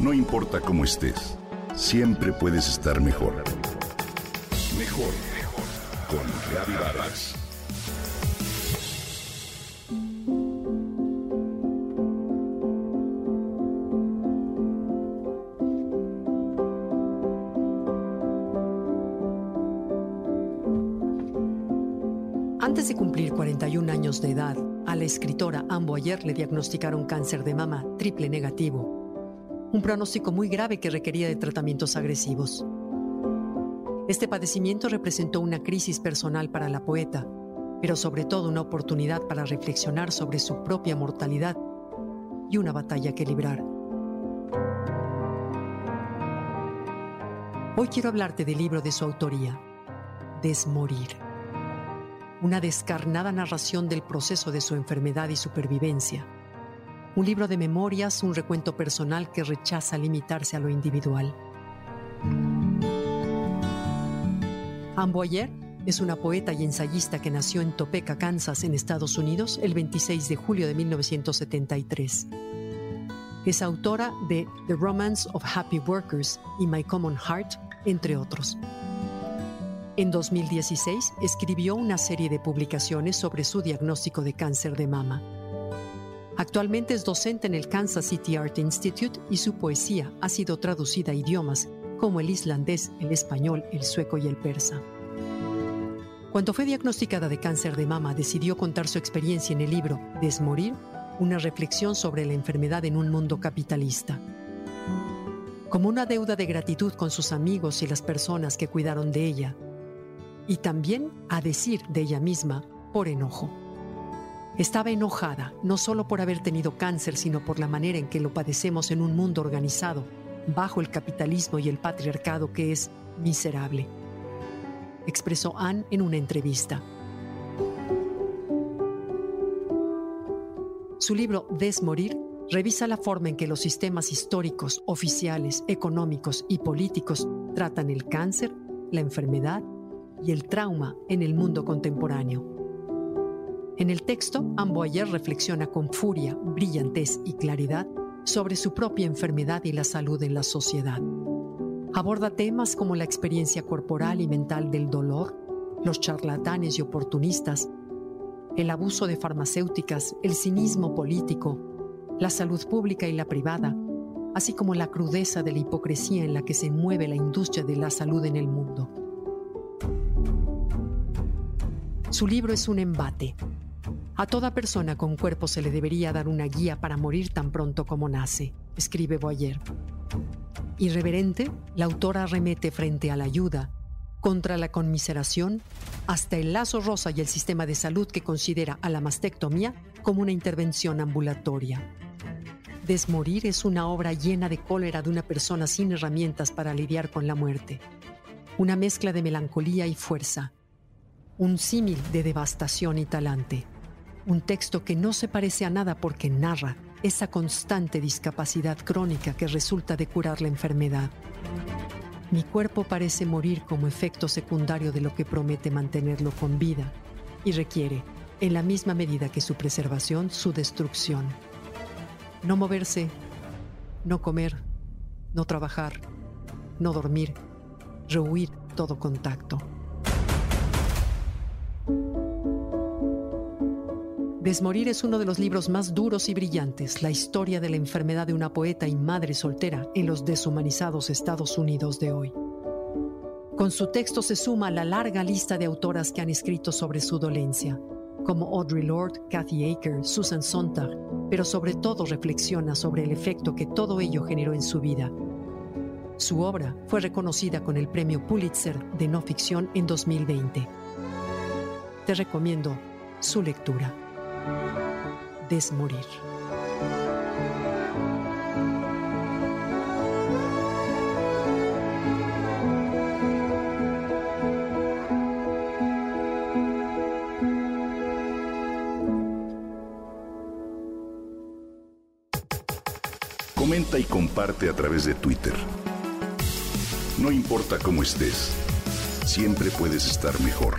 No importa cómo estés, siempre puedes estar mejor. Mejor, mejor. Con Reavivadas. Antes de cumplir 41 años de edad, a la escritora Anne Boyer le diagnosticaron cáncer de mama triple negativo, un pronóstico muy grave que requería de tratamientos agresivos. Este padecimiento representó una crisis personal para la poeta, pero sobre todo una oportunidad para reflexionar sobre su propia mortalidad y una batalla que librar. Hoy quiero hablarte del libro de su autoría, Desmorir una descarnada narración del proceso de su enfermedad y supervivencia. Un libro de memorias, un recuento personal que rechaza limitarse a lo individual. Anne Boyer es una poeta y ensayista que nació en Topeka, Kansas, en Estados Unidos, el 26 de julio de 1973. Es autora de The Romance of Happy Workers y My Common Heart, entre otros. En 2016 escribió una serie de publicaciones sobre su diagnóstico de cáncer de mama. Actualmente es docente en el Kansas City Art Institute y su poesía ha sido traducida a idiomas como el islandés, el español, el sueco y el persa. Cuando fue diagnosticada de cáncer de mama, decidió contar su experiencia en el libro Desmorir, una reflexión sobre la enfermedad en un mundo capitalista. Como una deuda de gratitud con sus amigos y las personas que cuidaron de ella, y también a decir de ella misma por enojo. Estaba enojada no solo por haber tenido cáncer, sino por la manera en que lo padecemos en un mundo organizado, bajo el capitalismo y el patriarcado que es miserable, expresó Anne en una entrevista. Su libro Desmorir revisa la forma en que los sistemas históricos, oficiales, económicos y políticos tratan el cáncer, la enfermedad y el trauma en el mundo contemporáneo. En el texto, Amboyer reflexiona con furia, brillantez y claridad sobre su propia enfermedad y la salud en la sociedad. Aborda temas como la experiencia corporal y mental del dolor, los charlatanes y oportunistas, el abuso de farmacéuticas, el cinismo político, la salud pública y la privada, así como la crudeza de la hipocresía en la que se mueve la industria de la salud en el mundo. Su libro es un embate. A toda persona con cuerpo se le debería dar una guía para morir tan pronto como nace, escribe Boyer. Irreverente, la autora remete frente a la ayuda, contra la conmiseración, hasta el lazo rosa y el sistema de salud que considera a la mastectomía como una intervención ambulatoria. Desmorir es una obra llena de cólera de una persona sin herramientas para lidiar con la muerte. Una mezcla de melancolía y fuerza, un símil de devastación y talante. Un texto que no se parece a nada porque narra esa constante discapacidad crónica que resulta de curar la enfermedad. Mi cuerpo parece morir como efecto secundario de lo que promete mantenerlo con vida y requiere, en la misma medida que su preservación, su destrucción. No moverse, no comer, no trabajar, no dormir, rehuir todo contacto. Desmorir es uno de los libros más duros y brillantes, la historia de la enfermedad de una poeta y madre soltera en los deshumanizados Estados Unidos de hoy. Con su texto se suma la larga lista de autoras que han escrito sobre su dolencia, como Audre Lorde, Kathy Aker, Susan Sontag, pero sobre todo reflexiona sobre el efecto que todo ello generó en su vida. Su obra fue reconocida con el premio Pulitzer de no ficción en 2020. Te recomiendo su lectura desmorir. Comenta y comparte a través de Twitter. No importa cómo estés, siempre puedes estar mejor.